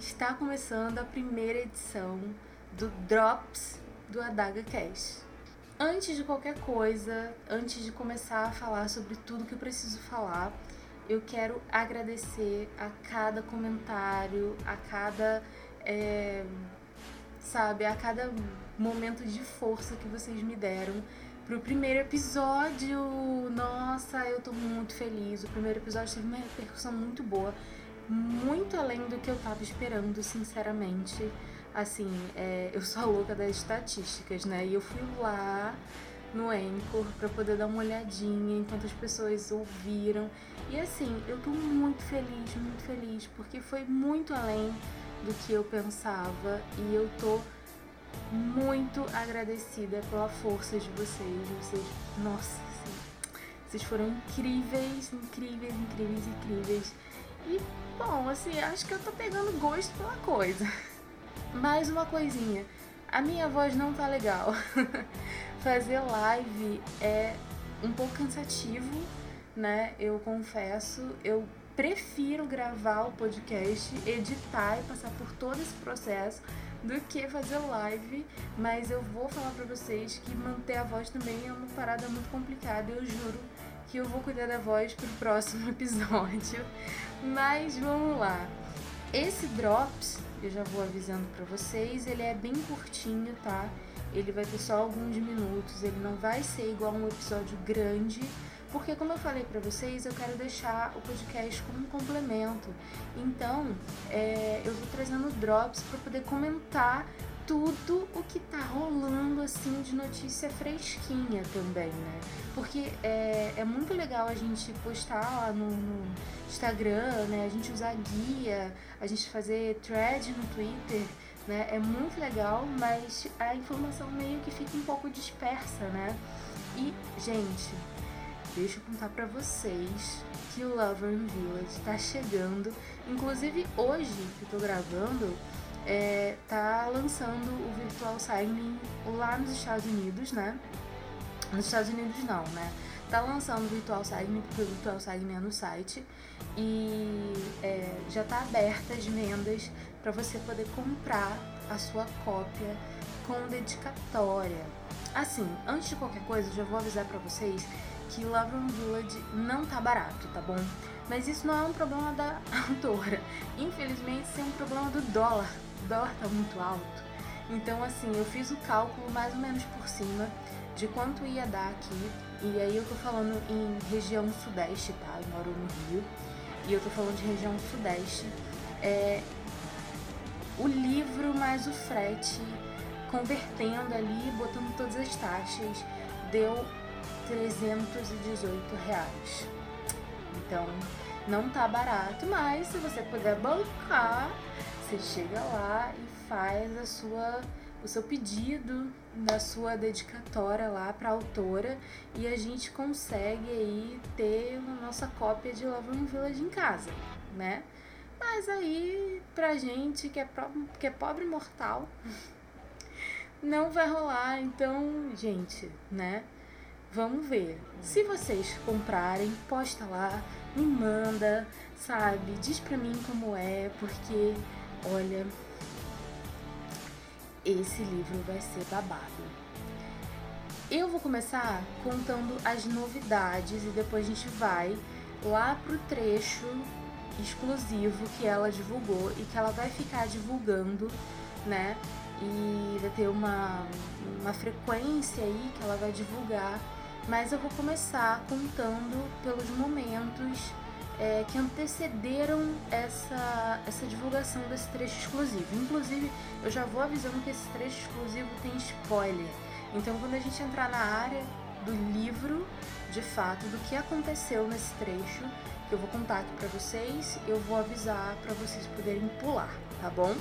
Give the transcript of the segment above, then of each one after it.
está começando a primeira edição do Drops do Adaga Cash. Antes de qualquer coisa, antes de começar a falar sobre tudo que eu preciso falar, eu quero agradecer a cada comentário, a cada. É, sabe, a cada momento de força que vocês me deram pro primeiro episódio. Nossa, eu tô muito feliz. O primeiro episódio teve uma repercussão muito boa, muito além do que eu tava esperando, sinceramente. Assim, é, eu sou a louca das estatísticas, né? E eu fui lá no Anchor para poder dar uma olhadinha enquanto as pessoas ouviram. E assim, eu tô muito feliz, muito feliz, porque foi muito além do que eu pensava e eu tô muito agradecida pela força de vocês. Vocês, nossa, vocês foram incríveis, incríveis, incríveis, incríveis. E, bom, assim, acho que eu tô pegando gosto pela coisa. Mais uma coisinha. A minha voz não tá legal. Fazer live é um pouco cansativo, né? Eu confesso. Eu prefiro gravar o podcast, editar e passar por todo esse processo do que fazer live, mas eu vou falar para vocês que manter a voz também é uma parada muito complicada, eu juro que eu vou cuidar da voz pro próximo episódio. Mas vamos lá. Esse Drops, eu já vou avisando para vocês, ele é bem curtinho, tá? Ele vai ter só alguns minutos, ele não vai ser igual um episódio grande, porque como eu falei para vocês, eu quero deixar o podcast como um complemento. Então, é, eu vou trazendo drops para poder comentar tudo o que tá rolando assim de notícia fresquinha também, né? Porque é, é muito legal a gente postar lá no, no Instagram, né? A gente usar guia, a gente fazer thread no Twitter, né? É muito legal, mas a informação meio que fica um pouco dispersa, né? E, gente, deixa eu contar para vocês que o Lover Village está chegando. Inclusive hoje que eu tô gravando, é, tá lançando o Virtual Signing lá nos Estados Unidos, né? Nos Estados Unidos não, né? Tá lançando o Virtual Signing, porque o Virtual Signing é no site. E é, já tá aberta as vendas para você poder comprar a sua cópia com dedicatória. Assim, antes de qualquer coisa, já vou avisar para vocês que Love Village não tá barato, tá bom? Mas isso não é um problema da autora. Infelizmente, isso é um problema do dólar. O dólar tá muito alto. Então, assim, eu fiz o cálculo mais ou menos por cima de quanto ia dar aqui. E aí eu tô falando em região sudeste, tá? Eu moro no Rio. E eu tô falando de região sudeste. É, o livro mais o frete, convertendo ali, botando todas as taxas, deu 318 reais. Então, não tá barato, mas se você puder bancar, você chega lá e faz a sua o seu pedido da sua dedicatória lá para a autora e a gente consegue aí ter a nossa cópia de Love and Village em casa, né? Mas aí pra gente que é, que é pobre mortal não vai rolar, então, gente, né? Vamos ver. Se vocês comprarem, posta lá, me manda, sabe? Diz pra mim como é, porque, olha, esse livro vai ser babado. Eu vou começar contando as novidades e depois a gente vai lá pro trecho exclusivo que ela divulgou e que ela vai ficar divulgando, né? E vai ter uma, uma frequência aí que ela vai divulgar mas eu vou começar contando pelos momentos é, que antecederam essa, essa divulgação desse trecho exclusivo. Inclusive, eu já vou avisando que esse trecho exclusivo tem spoiler. Então, quando a gente entrar na área do livro, de fato, do que aconteceu nesse trecho, que eu vou contar aqui para vocês, eu vou avisar para vocês poderem pular, tá bom?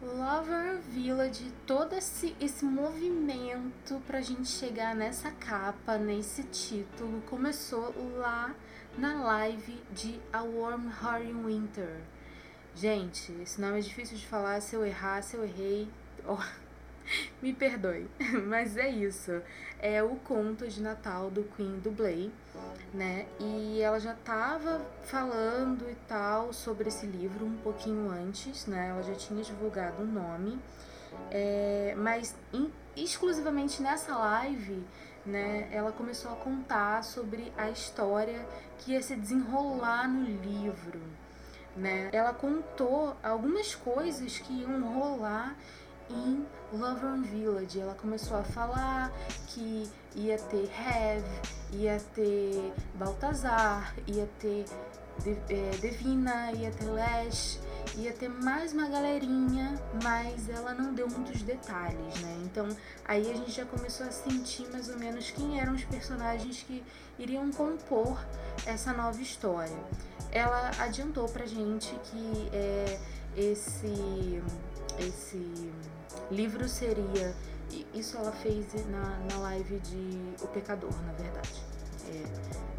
Lover Village, todo esse, esse movimento pra gente chegar nessa capa, nesse título, começou lá na live de A Warm in Winter. Gente, esse nome é difícil de falar, se eu errar, se eu errei, oh, Me perdoe, mas é isso. É o conto de Natal do Queen do Blay, né? E ela já estava falando e tal sobre esse livro um pouquinho antes, né? Ela já tinha divulgado o nome, é, mas exclusivamente nessa live, né? Ela começou a contar sobre a história que ia se desenrolar no livro. Né? Ela contou algumas coisas que iam rolar em Laverne Village. Ela começou a falar que ia ter Hev, ia ter Baltazar, ia ter é, Devina, ia ter Lash, ia ter mais uma galerinha, mas ela não deu muitos detalhes, né? Então aí a gente já começou a sentir mais ou menos quem eram os personagens que iriam compor essa nova história. Ela adiantou pra gente que é, esse, esse livro seria. Isso ela fez na, na live de O Pecador, na verdade. É,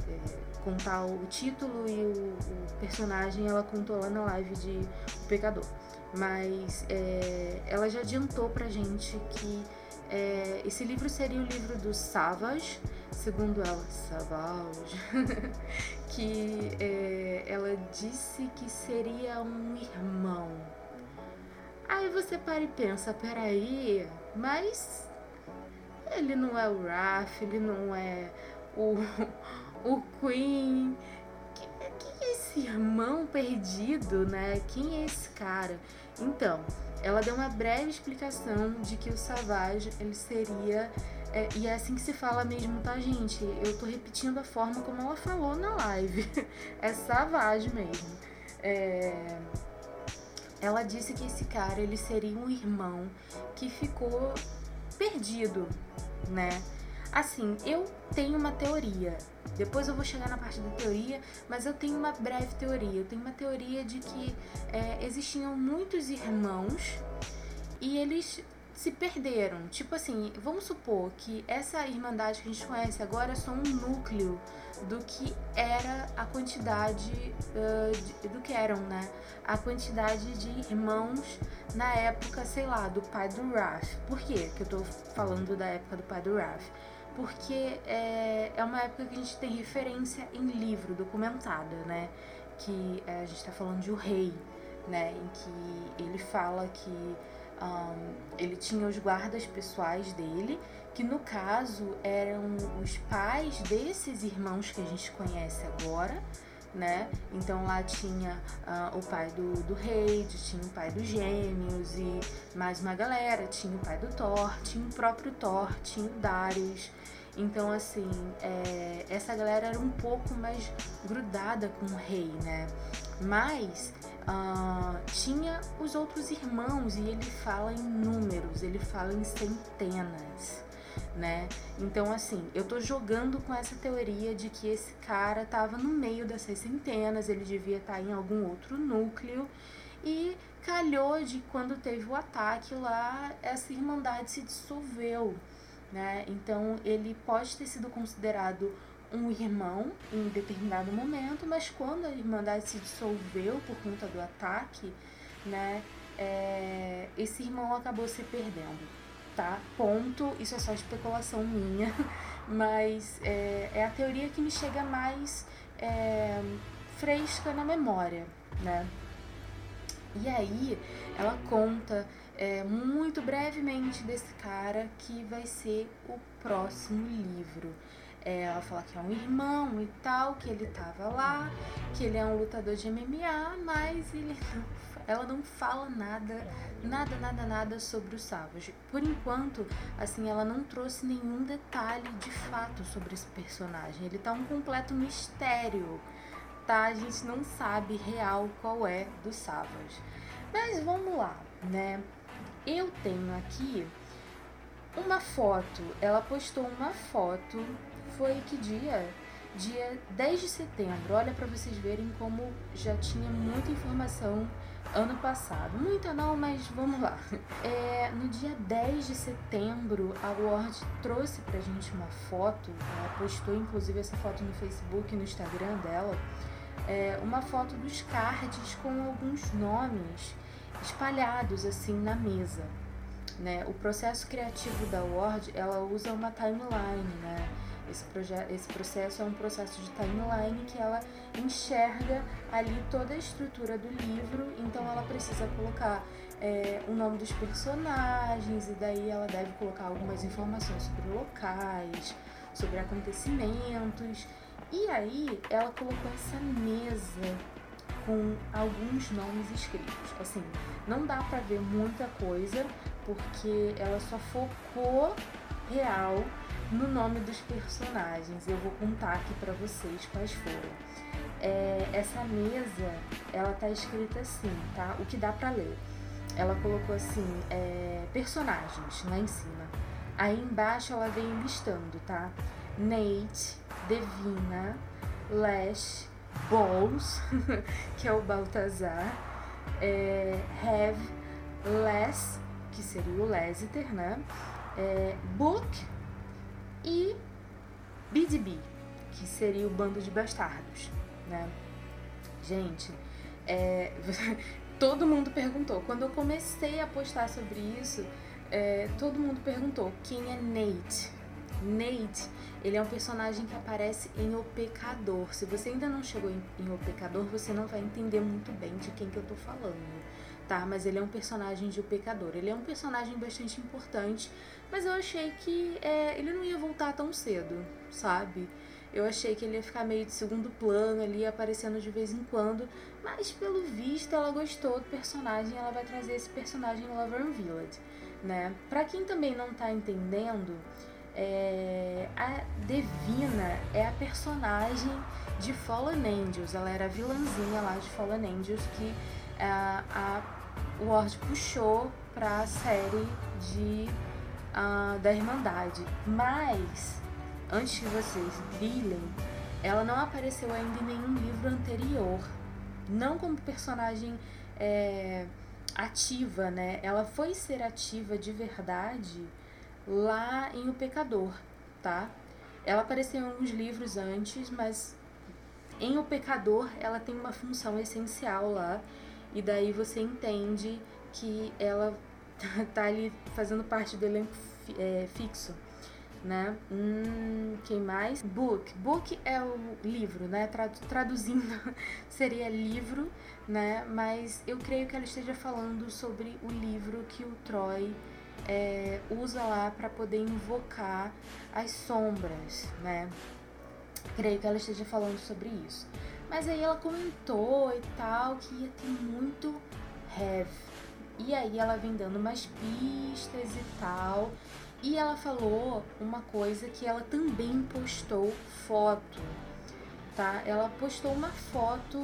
contar o título e o, o, personagem ela contou lá na live de O Pecador. Mas é, ela já adiantou pra gente que é, esse livro seria o livro do Savage, segundo ela, Savage, que é, ela disse que seria um irmão Aí você para e pensa, peraí, mas ele não é o Raph, ele não é o, o Queen. Quem é esse irmão perdido, né? Quem é esse cara? Então, ela deu uma breve explicação de que o Savage ele seria é, e é assim que se fala mesmo, tá, gente? Eu tô repetindo a forma como ela falou na live. é Savage mesmo. É, ela disse que esse cara ele seria um irmão que ficou perdido, né? Assim, eu tenho uma teoria. Depois eu vou chegar na parte da teoria, mas eu tenho uma breve teoria. Eu tenho uma teoria de que é, existiam muitos irmãos e eles se perderam. Tipo assim, vamos supor que essa irmandade que a gente conhece agora é só um núcleo do que era a quantidade uh, de, do que eram, né? A quantidade de irmãos na época, sei lá, do pai do Raf. Por quê que eu tô falando da época do pai do Raf? Porque é, é uma época que a gente tem referência em livro documentada, né? Que é, a gente tá falando de O Rei, né? Em que ele fala que um, ele tinha os guardas pessoais dele, que no caso eram os pais desses irmãos que a gente conhece agora, né? Então lá tinha uh, o pai do, do rei, tinha o pai dos gêmeos e mais uma galera, tinha o pai do Thor, tinha o próprio Thor, tinha o Darius. Então, assim, é, essa galera era um pouco mais grudada com o rei, né? Mas uh, tinha os outros irmãos e ele fala em números, ele fala em centenas, né? Então, assim, eu tô jogando com essa teoria de que esse cara tava no meio dessas centenas, ele devia estar tá em algum outro núcleo e calhou de quando teve o ataque lá, essa irmandade se dissolveu, né? Então, ele pode ter sido considerado um irmão em determinado momento, mas quando a Irmandade se dissolveu por conta do ataque, né, é, esse irmão acabou se perdendo, tá? Ponto. Isso é só especulação minha, mas é, é a teoria que me chega mais é, fresca na memória, né? E aí ela conta é, muito brevemente desse cara que vai ser o próximo livro. É, ela fala que é um irmão e tal, que ele tava lá, que ele é um lutador de MMA, mas ele não, ela não fala nada, nada, nada, nada sobre o Savage. Por enquanto, assim, ela não trouxe nenhum detalhe de fato sobre esse personagem. Ele tá um completo mistério, tá? A gente não sabe real qual é do Savage. Mas vamos lá, né? Eu tenho aqui uma foto, ela postou uma foto foi que dia? Dia 10 de setembro. Olha para vocês verem como já tinha muita informação ano passado. Muita não, mas vamos lá. É, no dia 10 de setembro, a Word trouxe pra gente uma foto, ela postou inclusive essa foto no Facebook e no Instagram dela, é, uma foto dos cards com alguns nomes espalhados assim na mesa. né? O processo criativo da Word, ela usa uma timeline, né? Esse, esse processo é um processo de timeline que ela enxerga ali toda a estrutura do livro, então ela precisa colocar é, o nome dos personagens e daí ela deve colocar algumas informações sobre locais, sobre acontecimentos. E aí ela colocou essa mesa com alguns nomes escritos. Assim, não dá para ver muita coisa porque ela só focou real no nome dos personagens. Eu vou contar aqui para vocês quais foram. É, essa mesa, ela tá escrita assim, tá? O que dá para ler. Ela colocou assim, é, personagens lá em cima. Aí embaixo ela vem listando, tá? Nate, Devina, Lash, Bowles, que é o Baltazar, é, Have, Less, que seria o Lessiter, né? É, Book e BDB, que seria o bando de bastardos, né? Gente, é, todo mundo perguntou. Quando eu comecei a postar sobre isso, é, todo mundo perguntou quem é Nate. Nate, ele é um personagem que aparece em O Pecador. Se você ainda não chegou em, em O Pecador, você não vai entender muito bem de quem que eu tô falando, tá? Mas ele é um personagem de O Pecador. Ele é um personagem bastante importante, mas eu achei que é, ele não ia voltar tão cedo, sabe? Eu achei que ele ia ficar meio de segundo plano ali, aparecendo de vez em quando. Mas pelo visto ela gostou do personagem, ela vai trazer esse personagem em Laverne Village, né? Pra quem também não tá entendendo, é, a Devina é a personagem de Fallen Angels. Ela era a vilãzinha lá de Fallen Angels que a, a Ward puxou pra série de, uh, da Irmandade. Mas, antes que vocês brilhem, ela não apareceu ainda em nenhum livro anterior. Não como personagem é, ativa, né? Ela foi ser ativa de verdade lá em O Pecador, tá? Ela apareceu em alguns livros antes, mas em O Pecador ela tem uma função essencial lá, e daí você entende que ela tá ali fazendo parte do elenco é, fixo, né? Hum, quem mais? Book. Book é o livro, né? Traduzindo seria livro, né? Mas eu creio que ela esteja falando sobre o livro que o Troy é, usa lá para poder invocar as sombras, né? Creio que ela esteja falando sobre isso. Mas aí ela comentou e tal que ia ter muito heavy. E aí ela vem dando umas pistas e tal. E ela falou uma coisa que ela também postou foto, tá? Ela postou uma foto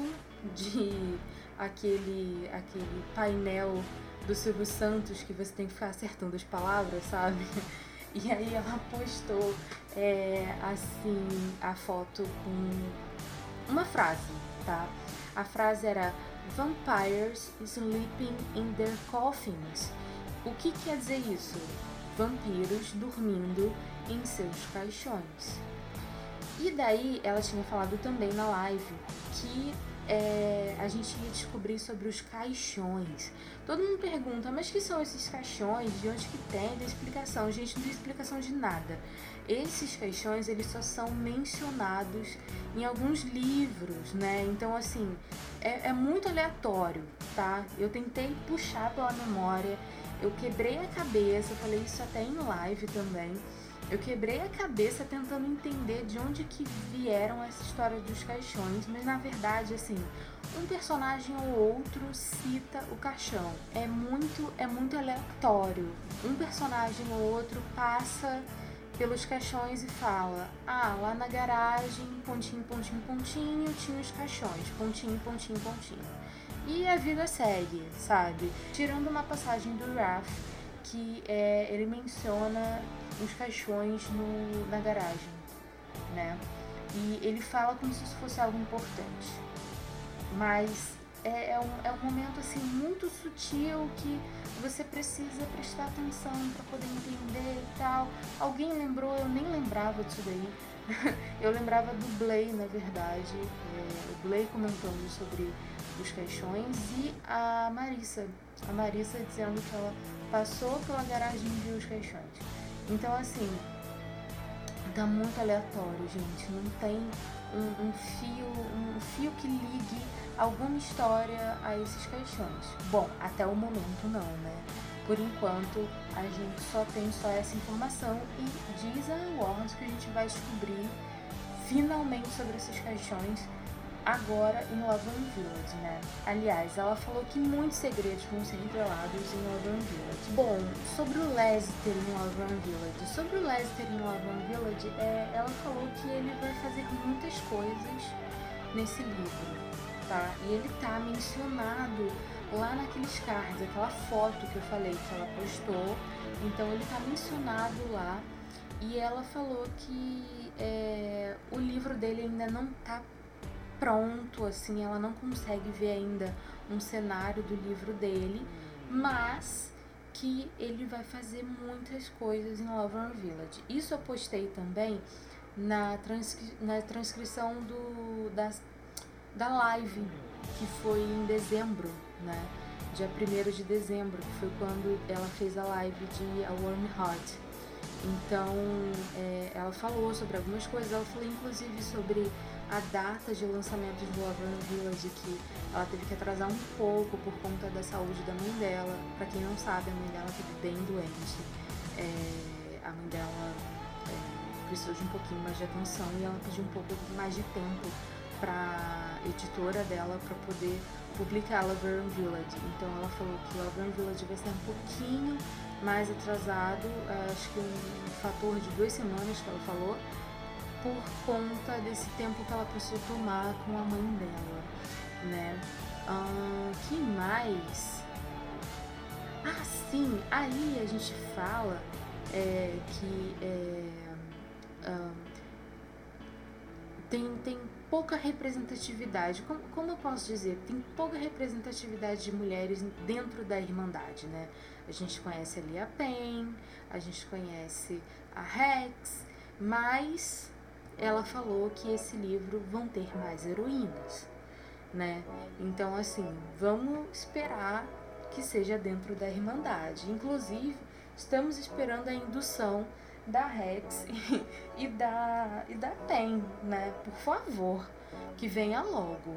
de aquele aquele painel do Silvio Santos que você tem que ficar acertando as palavras, sabe? E aí ela postou é, assim a foto com uma frase, tá? A frase era Vampires sleeping in their coffins. O que quer dizer isso? Vampiros dormindo em seus caixões. E daí ela tinha falado também na live que é, a gente ia descobrir sobre os caixões. Todo mundo pergunta, mas que são esses caixões? De onde que tem? Tem explicação. Gente, não tem explicação de nada. Esses caixões, eles só são mencionados em alguns livros, né? Então, assim, é, é muito aleatório, tá? Eu tentei puxar pela memória, eu quebrei a cabeça, eu falei isso até em live também eu quebrei a cabeça tentando entender de onde que vieram essa história dos caixões, mas na verdade, assim, um personagem ou outro cita o caixão. É muito, é muito aleatório. Um personagem ou outro passa pelos caixões e fala: "Ah, lá na garagem, pontinho, pontinho, pontinho, tinha os caixões, pontinho, pontinho, pontinho". E a vida segue, sabe? Tirando uma passagem do Raph que é, ele menciona os caixões no, na garagem, né? E ele fala como se isso fosse algo importante. Mas é, é, um, é um momento assim muito sutil que você precisa prestar atenção para poder entender e tal. Alguém lembrou, eu nem lembrava disso daí. eu lembrava do Blay, na verdade. É, o Blay comentando sobre os caixões e a Marissa. A Marissa dizendo que ela passou pela garagem e viu os caixões. Então, assim, tá muito aleatório, gente. Não tem um, um fio, um fio que ligue alguma história a esses caixões. Bom, até o momento não, né? Por enquanto, a gente só tem só essa informação e diz a Warner que a gente vai descobrir finalmente sobre esses caixões agora em Laverne Village, né? Aliás, ela falou que muitos segredos vão ser revelados em Laverne Village. Bom, sobre o Lester em Laverne Village. Sobre o Lester em Laverne Village, é, ela falou que ele vai fazer muitas coisas nesse livro, tá? E ele tá mencionado lá naqueles cards, aquela foto que eu falei que ela postou. Então ele tá mencionado lá. E ela falou que é, o livro dele ainda não tá pronto, assim, ela não consegue ver ainda um cenário do livro dele, mas que ele vai fazer muitas coisas em Laverne Village. Isso eu postei também na, transcri na transcrição do, da, da live, que foi em dezembro, né? Dia 1 de dezembro, que foi quando ela fez a live de A Warm Heart. Então, é, ela falou sobre algumas coisas, ela falou inclusive sobre a data de lançamento de Laverne Village, que ela teve que atrasar um pouco por conta da saúde da mãe dela. Para quem não sabe, a mãe dela esteve bem doente. É, a mãe dela é, precisou de um pouquinho mais de atenção e ela pediu um pouco mais de tempo para editora dela para poder publicar Laverne Village. Então ela falou que Laverne Village vai ser um pouquinho mais atrasado, acho que um fator de duas semanas que ela falou por conta desse tempo que ela precisou tomar com a mãe dela, né? Ah, que mais? Ah, sim, aí a gente fala é, que é, ah, tem, tem pouca representatividade. Como, como eu posso dizer? Tem pouca representatividade de mulheres dentro da Irmandade, né? A gente conhece ali a Pen, a gente conhece a Rex, mas ela falou que esse livro vão ter mais heroínas, né? Então, assim, vamos esperar que seja dentro da Irmandade. Inclusive, estamos esperando a indução da Rex e da, e da PEN, né? Por favor, que venha logo.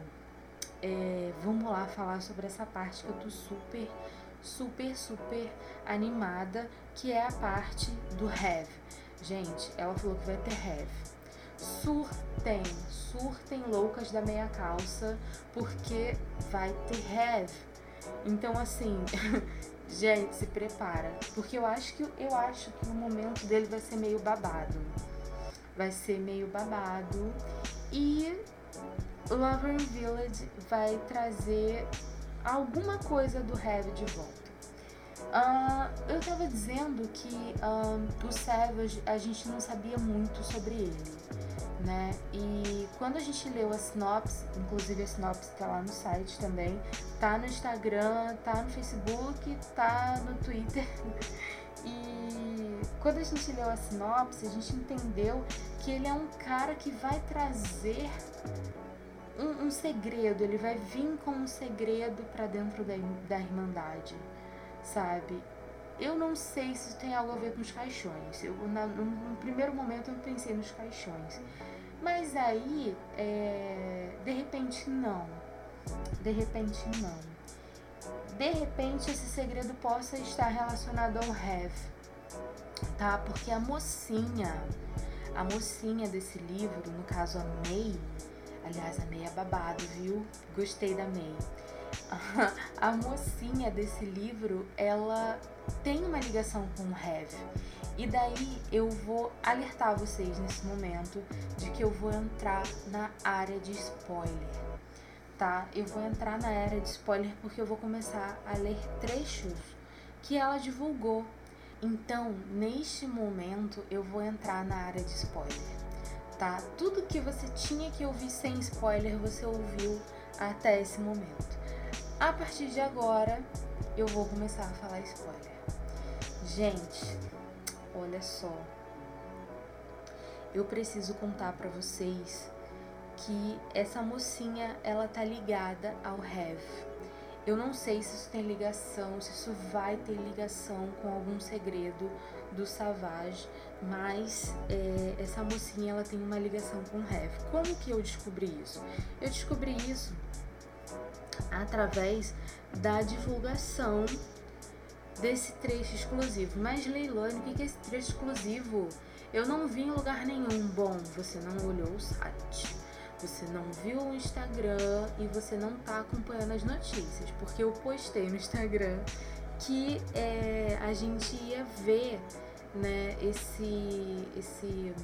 É, vamos lá falar sobre essa parte que eu tô super, super, super animada, que é a parte do have. Gente, ela falou que vai ter have surtem, surtem loucas da meia calça, porque vai ter have. Então assim, gente, se prepara, porque eu acho que eu acho que o momento dele vai ser meio babado. Vai ser meio babado e Lover Village vai trazer alguma coisa do Have de volta. Uh, eu tava dizendo que uh, o Savage a gente não sabia muito sobre ele, né? E quando a gente leu a sinopse, inclusive a sinopse tá lá no site também, tá no Instagram, tá no Facebook, tá no Twitter. E quando a gente leu a sinopse, a gente entendeu que ele é um cara que vai trazer um, um segredo, ele vai vir com um segredo para dentro da, da Irmandade sabe? Eu não sei se tem algo a ver com os caixões. Eu, na, no, no, primeiro momento eu pensei nos caixões. Mas aí, é, de repente, não. De repente, não. De repente, esse segredo possa estar relacionado ao have, tá? Porque a mocinha, a mocinha desse livro, no caso a May, aliás, a May é babado, viu? Gostei da May a mocinha desse livro, ela tem uma ligação com o Have. E daí eu vou alertar vocês nesse momento de que eu vou entrar na área de spoiler, tá? Eu vou entrar na área de spoiler porque eu vou começar a ler trechos que ela divulgou. Então, neste momento, eu vou entrar na área de spoiler, tá? Tudo que você tinha que ouvir sem spoiler, você ouviu até esse momento. A partir de agora, eu vou começar a falar spoiler. Gente, olha só. Eu preciso contar para vocês que essa mocinha, ela tá ligada ao Have. Eu não sei se isso tem ligação, se isso vai ter ligação com algum segredo do Savage, mas é, essa mocinha ela tem uma ligação com o Heavy. Como que eu descobri isso? Eu descobri isso através da divulgação desse trecho exclusivo. Mas Leilone, o que é esse trecho exclusivo? Eu não vi em lugar nenhum. Bom, você não olhou o site você não viu o Instagram e você não tá acompanhando as notícias, porque eu postei no Instagram que é, a gente ia ver né, esse, esse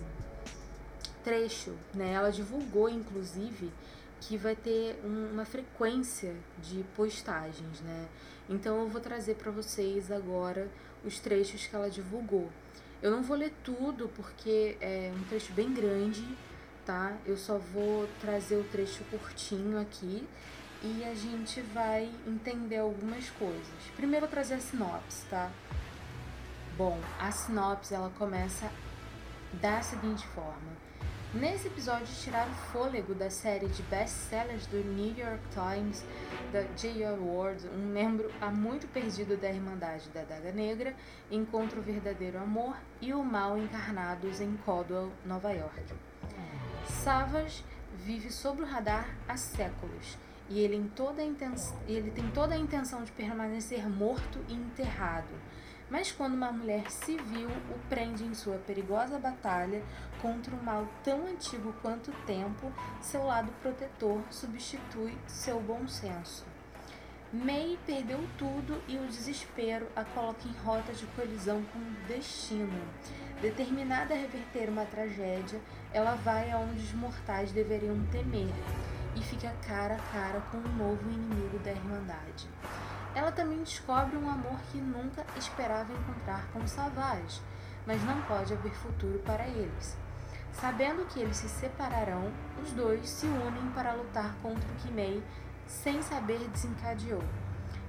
trecho. Né? Ela divulgou, inclusive, que vai ter um, uma frequência de postagens. Né? Então eu vou trazer para vocês agora os trechos que ela divulgou. Eu não vou ler tudo porque é um trecho bem grande tá? Eu só vou trazer o trecho curtinho aqui e a gente vai entender algumas coisas. Primeiro, eu trazer a sinopse, tá? Bom, a sinopse ela começa da seguinte forma. Nesse episódio, tirar o fôlego da série de best-sellers do New York Times, da J.R. Ward, um membro há muito perdido da Irmandade da Daga Negra, encontra o verdadeiro amor e o mal encarnados em Caldwell, Nova York. Savage vive sob o radar há séculos e ele, intenção, ele tem toda a intenção de permanecer morto e enterrado. Mas quando uma mulher civil o prende em sua perigosa batalha contra um mal tão antigo quanto o tempo, seu lado protetor substitui seu bom senso. May perdeu tudo e o desespero a coloca em rota de colisão com o destino. Determinada a reverter uma tragédia, ela vai aonde os mortais deveriam temer e fica cara a cara com um novo inimigo da Irmandade. Ela também descobre um amor que nunca esperava encontrar com Savage, mas não pode haver futuro para eles. Sabendo que eles se separarão, os dois se unem para lutar contra o May, sem saber, desencadeou.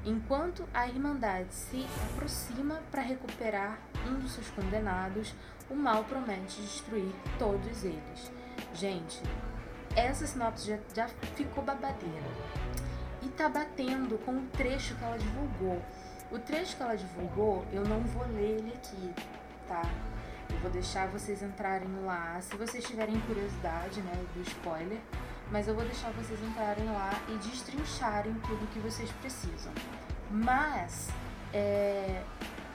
Enquanto a Irmandade se aproxima para recuperar um dos seus condenados, o mal promete destruir todos eles. Gente, essa sinopse já, já ficou babadeira. E tá batendo com o trecho que ela divulgou. O trecho que ela divulgou, eu não vou ler ele aqui, tá? Eu vou deixar vocês entrarem lá, se vocês tiverem curiosidade, né, do spoiler, mas eu vou deixar vocês entrarem lá e destrincharem tudo que vocês precisam. Mas é,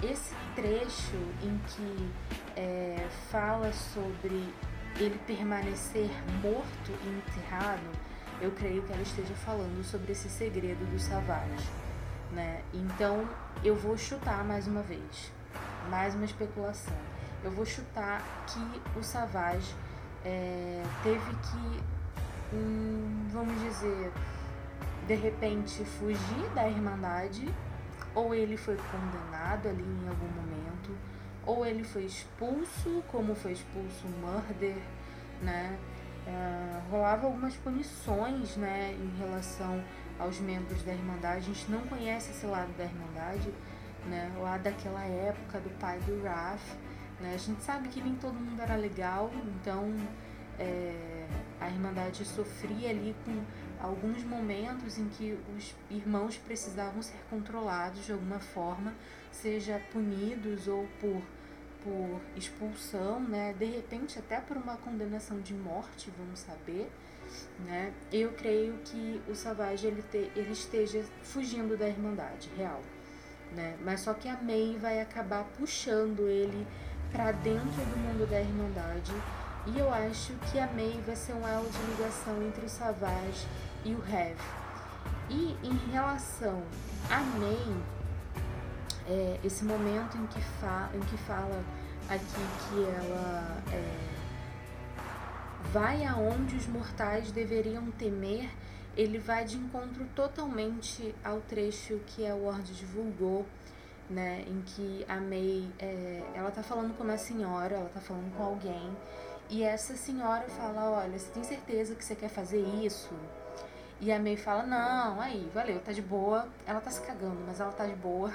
esse trecho em que é, fala sobre ele permanecer morto e enterrado, eu creio que ela esteja falando sobre esse segredo do Savage, né? Então eu vou chutar mais uma vez, mais uma especulação. Eu vou chutar que o Savage é, teve que, hum, vamos dizer, de repente fugir da Irmandade, ou ele foi condenado ali em algum momento, ou ele foi expulso, como foi expulso o Murder, né? Uh, rolava algumas punições, né, em relação aos membros da Irmandade. A gente não conhece esse lado da Irmandade, né, lá daquela época do pai do Raf, né. A gente sabe que nem todo mundo era legal, então é, a Irmandade sofria ali com alguns momentos em que os irmãos precisavam ser controlados de alguma forma, seja punidos ou por, por expulsão, né? de repente até por uma condenação de morte, vamos saber. Né? Eu creio que o Savage ele, te, ele esteja fugindo da Irmandade real. Né? Mas só que a May vai acabar puxando ele para dentro do mundo da Irmandade. E eu acho que a May vai ser um elo de ligação entre o Savage e o have. E em relação a May, é, esse momento em que, fa em que fala aqui que ela é, vai aonde os mortais deveriam temer, ele vai de encontro totalmente ao trecho que a Ward divulgou, né, em que a May, é, ela tá falando com uma senhora, ela tá falando com alguém, e essa senhora fala, olha, você tem certeza que você quer fazer isso? E a May fala, não, aí, valeu, tá de boa. Ela tá se cagando, mas ela tá de boa.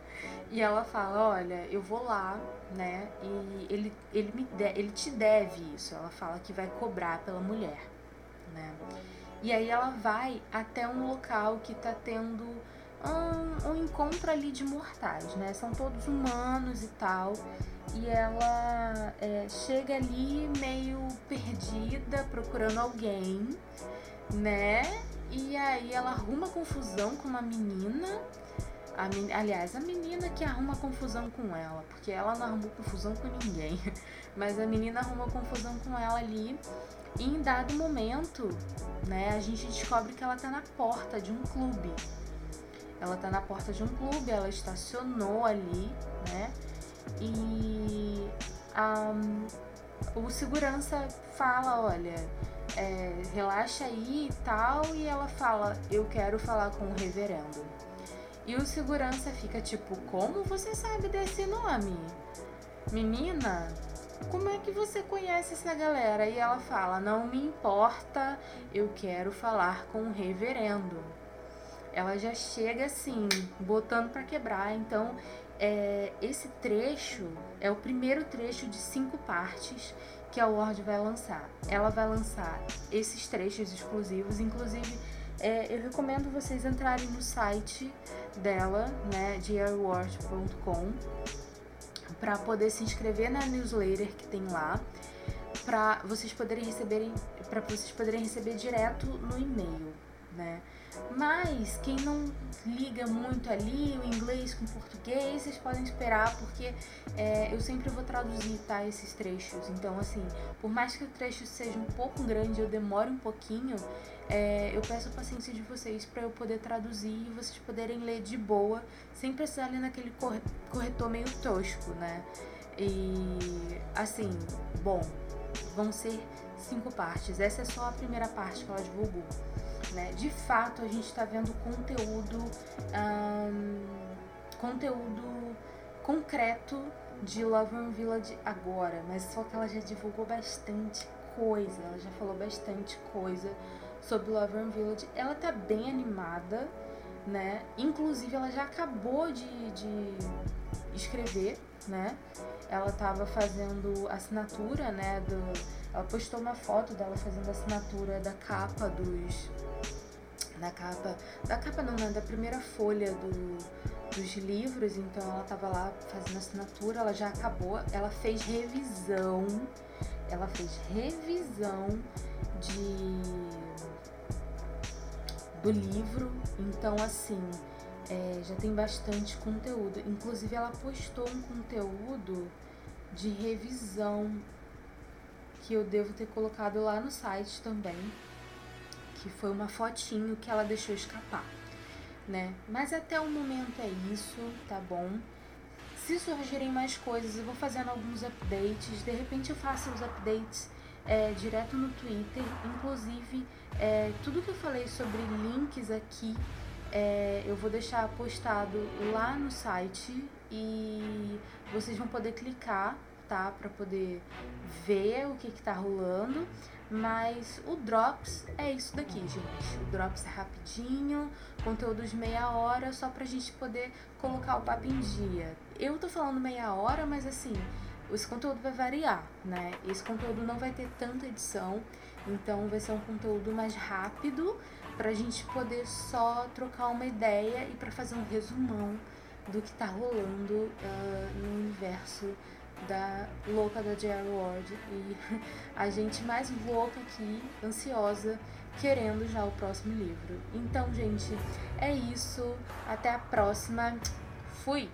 e ela fala, olha, eu vou lá, né? E ele, ele, me de, ele te deve isso. Ela fala que vai cobrar pela mulher, né? E aí ela vai até um local que tá tendo um, um encontro ali de mortais, né? São todos humanos e tal. E ela é, chega ali meio perdida, procurando alguém, né? E aí ela arruma confusão com uma menina. A men... Aliás, a menina que arruma confusão com ela, porque ela não arrumou confusão com ninguém. Mas a menina arruma confusão com ela ali. E em dado momento, né, a gente descobre que ela tá na porta de um clube. Ela tá na porta de um clube, ela estacionou ali, né? E um, o segurança fala, olha, é, relaxa aí e tal, e ela fala, eu quero falar com o reverendo. E o segurança fica tipo, como você sabe desse nome? Menina, como é que você conhece essa galera? E ela fala, não me importa, eu quero falar com o reverendo. Ela já chega assim, botando para quebrar. Então, é, esse trecho é o primeiro trecho de cinco partes que a Word vai lançar. Ela vai lançar esses trechos exclusivos, inclusive é, eu recomendo vocês entrarem no site dela, né, diarword.com, para poder se inscrever na newsletter que tem lá, para vocês poderem receberem, para vocês poderem receber direto no e-mail, né? Mas quem não liga muito ali o inglês com o português, vocês podem esperar, porque é, eu sempre vou traduzir tá, esses trechos. Então, assim, por mais que o trecho seja um pouco grande, eu demore um pouquinho, é, eu peço a paciência de vocês para eu poder traduzir e vocês poderem ler de boa, sem precisar ler naquele corretor meio tosco, né? E, assim, bom, vão ser cinco partes. Essa é só a primeira parte que ela divulgou. Né? De fato, a gente está vendo conteúdo, conteúdo concreto de Love and Village agora, mas só que ela já divulgou bastante coisa, ela já falou bastante coisa sobre Love and Village. Ela tá bem animada, né? Inclusive, ela já acabou de, de escrever, né? Ela tava fazendo assinatura, né? Do, ela postou uma foto dela fazendo assinatura da capa dos da capa, da capa não, né, da primeira folha do, dos livros, então ela tava lá fazendo assinatura, ela já acabou, ela fez revisão, ela fez revisão de do livro, então assim, é, já tem bastante conteúdo. Inclusive ela postou um conteúdo de revisão que eu devo ter colocado lá no site também que foi uma fotinho que ela deixou escapar, né? Mas até o momento é isso, tá bom? Se surgirem mais coisas, eu vou fazendo alguns updates. De repente eu faço os updates é, direto no Twitter. Inclusive, é, tudo que eu falei sobre links aqui, é, eu vou deixar postado lá no site e vocês vão poder clicar, tá? Para poder ver o que, que tá rolando. Mas o Drops é isso daqui, gente. O Drops é rapidinho, conteúdo de meia hora, só pra gente poder colocar o papo em dia. Eu tô falando meia hora, mas assim, esse conteúdo vai variar, né? Esse conteúdo não vai ter tanta edição, então vai ser um conteúdo mais rápido pra gente poder só trocar uma ideia e para fazer um resumão do que tá rolando uh, no universo da louca da J.R. Ward e a gente mais louca aqui, ansiosa, querendo já o próximo livro. Então, gente, é isso. Até a próxima. Fui!